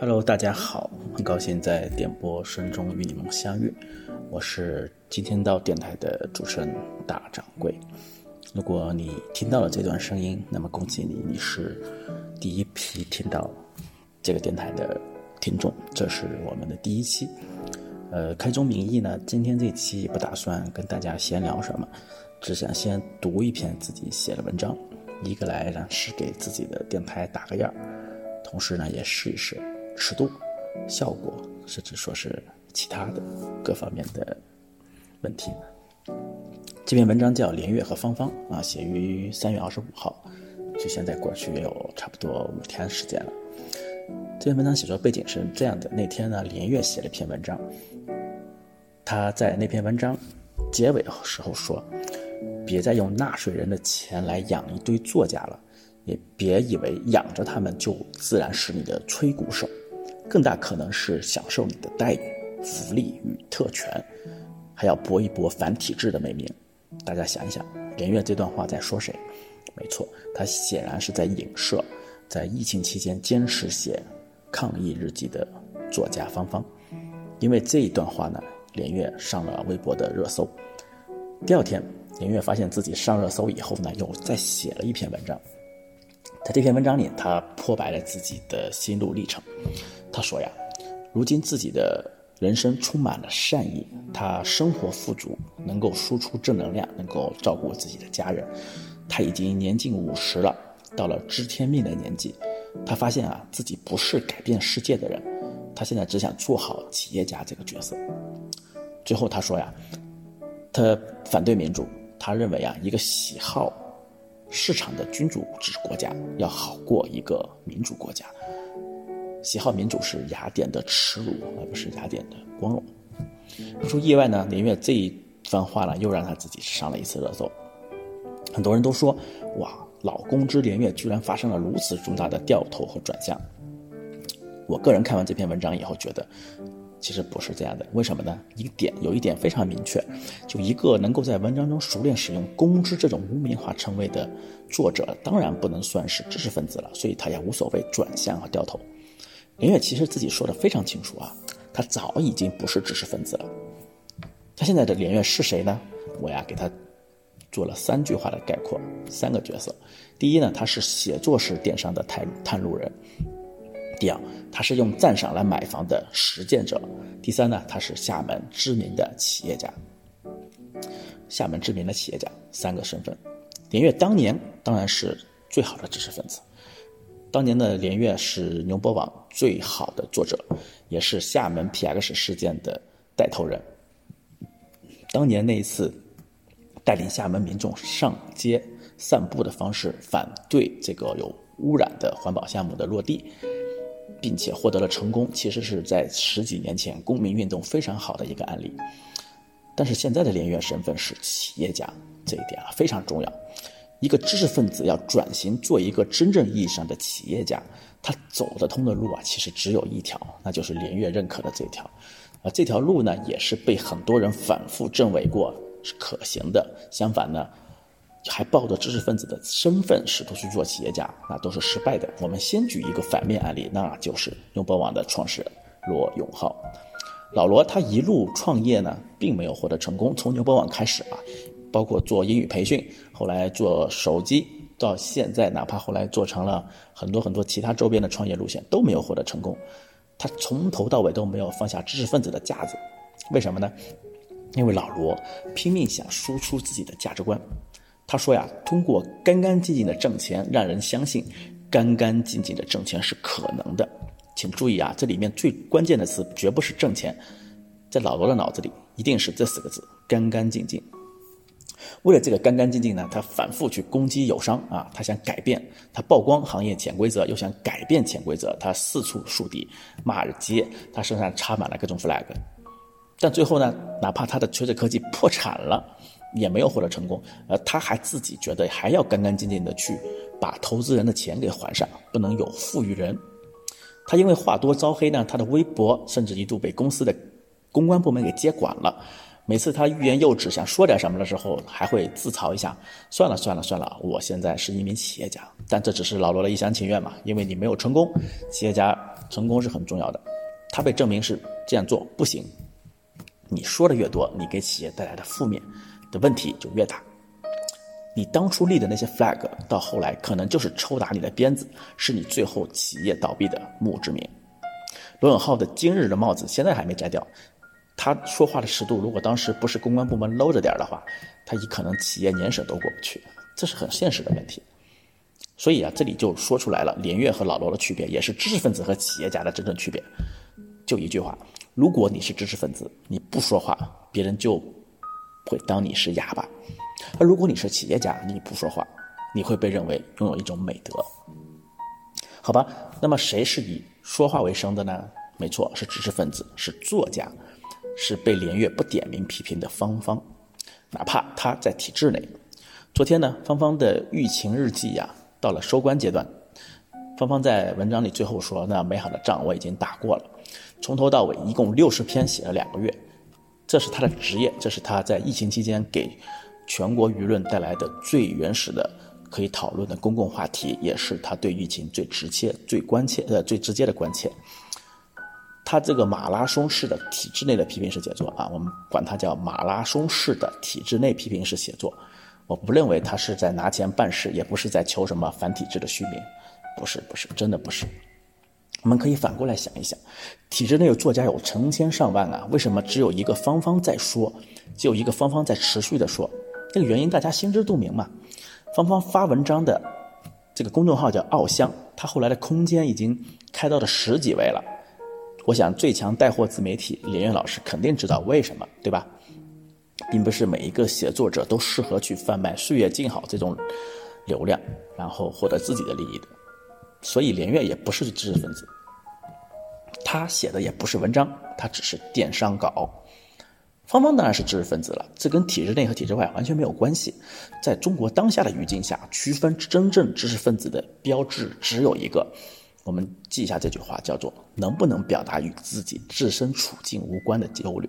Hello，大家好，很高兴在点播声中与你们相遇，我是今天到电台的主持人大掌柜。如果你听到了这段声音，那么恭喜你，你是第一批听到这个电台的听众，这是我们的第一期。呃，开宗明义呢，今天这期也不打算跟大家闲聊什么，只想先读一篇自己写的文章，一个来让是给自己的电台打个样同时呢也试一试尺度、效果，甚至说是其他的各方面的问题。这篇文章叫《连月和芳芳》啊，写于三月二十五号，距现在过去也有差不多五天时间了。这篇文章写作背景是这样的：那天呢，连月写了一篇文章。他在那篇文章结尾的时候说：“别再用纳税人的钱来养一堆作家了，也别以为养着他们就自然是你的吹鼓手，更大可能是享受你的待遇、福利与特权，还要搏一搏反体制的美名。”大家想一想，连月这段话在说谁？没错，他显然是在影射在疫情期间坚持写抗疫日记的作家芳芳，因为这一段话呢。连月上了微博的热搜。第二天，连月发现自己上热搜以后呢，又再写了一篇文章。在这篇文章里，他剖白了自己的心路历程。他说呀，如今自己的人生充满了善意，他生活富足，能够输出正能量，能够照顾自己的家人。他已经年近五十了，到了知天命的年纪，他发现啊，自己不是改变世界的人，他现在只想做好企业家这个角色。最后他说呀，他反对民主，他认为啊，一个喜好市场的君主制国家要好过一个民主国家。喜好民主是雅典的耻辱，而不是雅典的光荣。不出意外呢，连月这一番话呢，又让他自己上了一次热搜。很多人都说，哇，老公之连月居然发生了如此重大的掉头和转向。我个人看完这篇文章以后觉得。其实不是这样的，为什么呢？一点有一点非常明确，就一个能够在文章中熟练使用“公知”这种污名化称谓的作者，当然不能算是知识分子了，所以他也无所谓转向和掉头。林月其实自己说的非常清楚啊，他早已经不是知识分子了。他现在的连月是谁呢？我呀给他做了三句话的概括，三个角色。第一呢，他是写作式电商的探探路人。第二，他是用赞赏来买房的实践者；第三呢，他是厦门知名的企业家。厦门知名的企业家，三个身份。连岳当年当然是最好的知识分子，当年的连岳是牛博网最好的作者，也是厦门 PX 事件的带头人。当年那一次，带领厦门民众上街散步的方式，反对这个有污染的环保项目的落地。并且获得了成功，其实是在十几年前公民运动非常好的一个案例。但是现在的连岳身份是企业家，这一点啊非常重要。一个知识分子要转型做一个真正意义上的企业家，他走得通的路啊，其实只有一条，那就是连岳认可的这条。而这条路呢，也是被很多人反复证伪过是可行的。相反呢。还抱着知识分子的身份试图去做企业家，那都是失败的。我们先举一个反面案例，那就是牛博网的创始人罗永浩。老罗他一路创业呢，并没有获得成功。从牛博网开始啊，包括做英语培训，后来做手机，到现在，哪怕后来做成了很多很多其他周边的创业路线，都没有获得成功。他从头到尾都没有放下知识分子的架子，为什么呢？因为老罗拼命想输出自己的价值观。他说呀，通过干干净净的挣钱，让人相信干干净净的挣钱是可能的。请注意啊，这里面最关键的词绝不是挣钱，在老罗的脑子里一定是这四个字：干干净净。为了这个干干净净呢，他反复去攻击友商啊，他想改变，他曝光行业潜规则，又想改变潜规则，他四处树敌骂街，他身上插满了各种 flag。但最后呢，哪怕他的锤子科技破产了。也没有获得成功，而他还自己觉得还要干干净净的去把投资人的钱给还上，不能有负于人。他因为话多招黑呢，他的微博甚至一度被公司的公关部门给接管了，每次他欲言又止，想说点什么的时候，还会自嘲一下：“算了算了算了，我现在是一名企业家。”但这只是老罗的一厢情愿嘛，因为你没有成功。企业家成功是很重要的，他被证明是这样做不行。你说的越多，你给企业带来的负面的问题就越大。你当初立的那些 flag，到后来可能就是抽打你的鞭子，是你最后企业倒闭的墓志铭。罗永浩的今日的帽子现在还没摘掉。他说话的尺度，如果当时不是公关部门搂着点的话，他一可能企业年审都过不去，这是很现实的问题。所以啊，这里就说出来了，连岳和老罗的区别，也是知识分子和企业家的真正区别。就一句话：如果你是知识分子，你不说话，别人就会当你是哑巴；而如果你是企业家，你不说话，你会被认为拥有一种美德。好吧，那么谁是以说话为生的呢？没错，是知识分子，是作家。是被连月不点名批评的芳芳，哪怕他在体制内。昨天呢，芳芳的疫情日记呀，到了收官阶段。芳芳在文章里最后说：“那美好的仗我已经打过了，从头到尾一共六十篇，写了两个月。这是他的职业，这是他在疫情期间给全国舆论带来的最原始的可以讨论的公共话题，也是他对疫情最直接、最关切呃最直接的关切。”他这个马拉松式的体制内的批评式写作啊，我们管它叫马拉松式的体制内批评式写作。我不认为他是在拿钱办事，也不是在求什么反体制的虚名，不是，不是，真的不是。我们可以反过来想一想，体制内有作家有成千上万啊，为什么只有一个芳芳在说，只有一个芳芳在持续的说？这个原因大家心知肚明嘛。芳芳发文章的这个公众号叫“奥香”，他后来的空间已经开到了十几位了。我想，最强带货自媒体连岳老师肯定知道为什么，对吧？并不是每一个写作者都适合去贩卖“岁月静好”这种流量，然后获得自己的利益的。所以，连岳也不是知识分子，他写的也不是文章，他只是电商稿。芳芳当然是知识分子了，这跟体制内和体制外完全没有关系。在中国当下的语境下，区分真正知识分子的标志只有一个。我们记一下这句话，叫做“能不能表达与自己自身处境无关的忧虑”。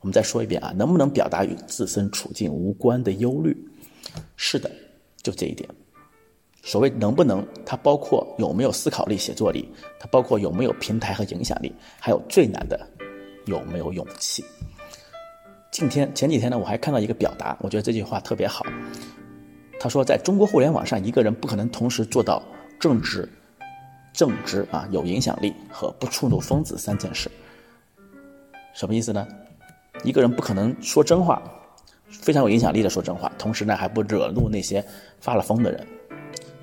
我们再说一遍啊，能不能表达与自身处境无关的忧虑？是的，就这一点。所谓能不能，它包括有没有思考力、写作力，它包括有没有平台和影响力，还有最难的有没有勇气。今天前几天呢，我还看到一个表达，我觉得这句话特别好。他说，在中国互联网上，一个人不可能同时做到正直。正直啊，有影响力和不触怒疯子三件事，什么意思呢？一个人不可能说真话，非常有影响力的说真话，同时呢还不惹怒那些发了疯的人。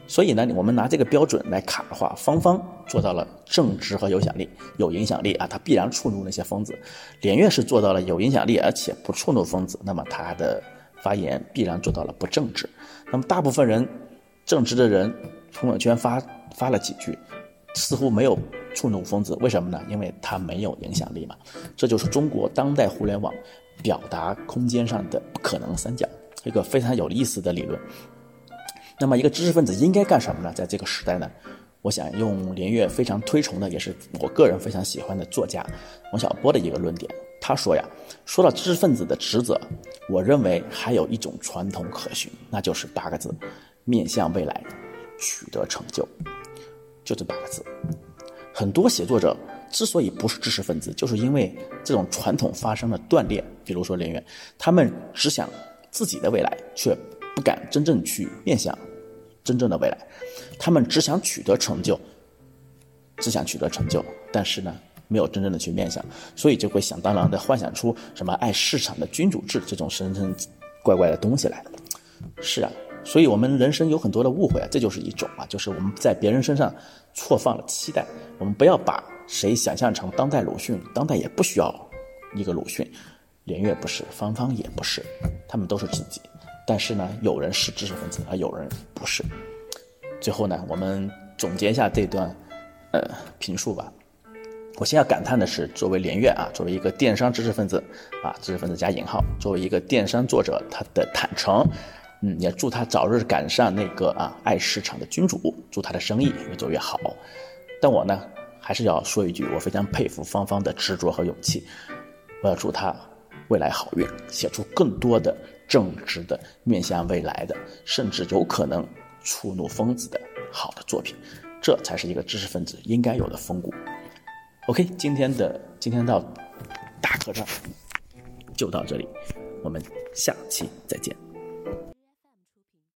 所以呢，我们拿这个标准来卡的话，芳芳做到了正直和有响力，有影响力啊，他必然触怒那些疯子。连月是做到了有影响力，而且不触怒疯子，那么他的发言必然做到了不正直。那么大部分人正直的人，朋友圈发发了几句。似乎没有触怒疯子，为什么呢？因为他没有影响力嘛。这就是中国当代互联网表达空间上的不可能三角，一个非常有意思的理论。那么，一个知识分子应该干什么呢？在这个时代呢？我想用连岳非常推崇的，也是我个人非常喜欢的作家王小波的一个论点。他说呀，说到知识分子的职责，我认为还有一种传统可循，那就是八个字：面向未来，取得成就。就这八个字，很多写作者之所以不是知识分子，就是因为这种传统发生了断裂。比如说连岳，他们只想自己的未来，却不敢真正去面向真正的未来。他们只想取得成就，只想取得成就，但是呢，没有真正的去面向，所以就会想当然的幻想出什么爱市场的君主制这种神神怪怪的东西来。是啊。所以，我们人生有很多的误会啊，这就是一种啊，就是我们在别人身上错放了期待。我们不要把谁想象成当代鲁迅，当代也不需要一个鲁迅，连岳不是，芳芳也不是，他们都是自己。但是呢，有人是知识分子，而有人不是。最后呢，我们总结一下这段呃评述吧。我先要感叹的是，作为连岳啊，作为一个电商知识分子啊，知识分子加引号，作为一个电商作者，他的坦诚。嗯，也祝他早日赶上那个啊爱市场的君主，祝他的生意越做越好。但我呢，还是要说一句，我非常佩服芳芳的执着和勇气。我要祝他未来好运，写出更多的正直的、面向未来的，甚至有可能触怒疯子的好的作品。这才是一个知识分子应该有的风骨。OK，今天的今天到大客栈就到这里，我们下期再见。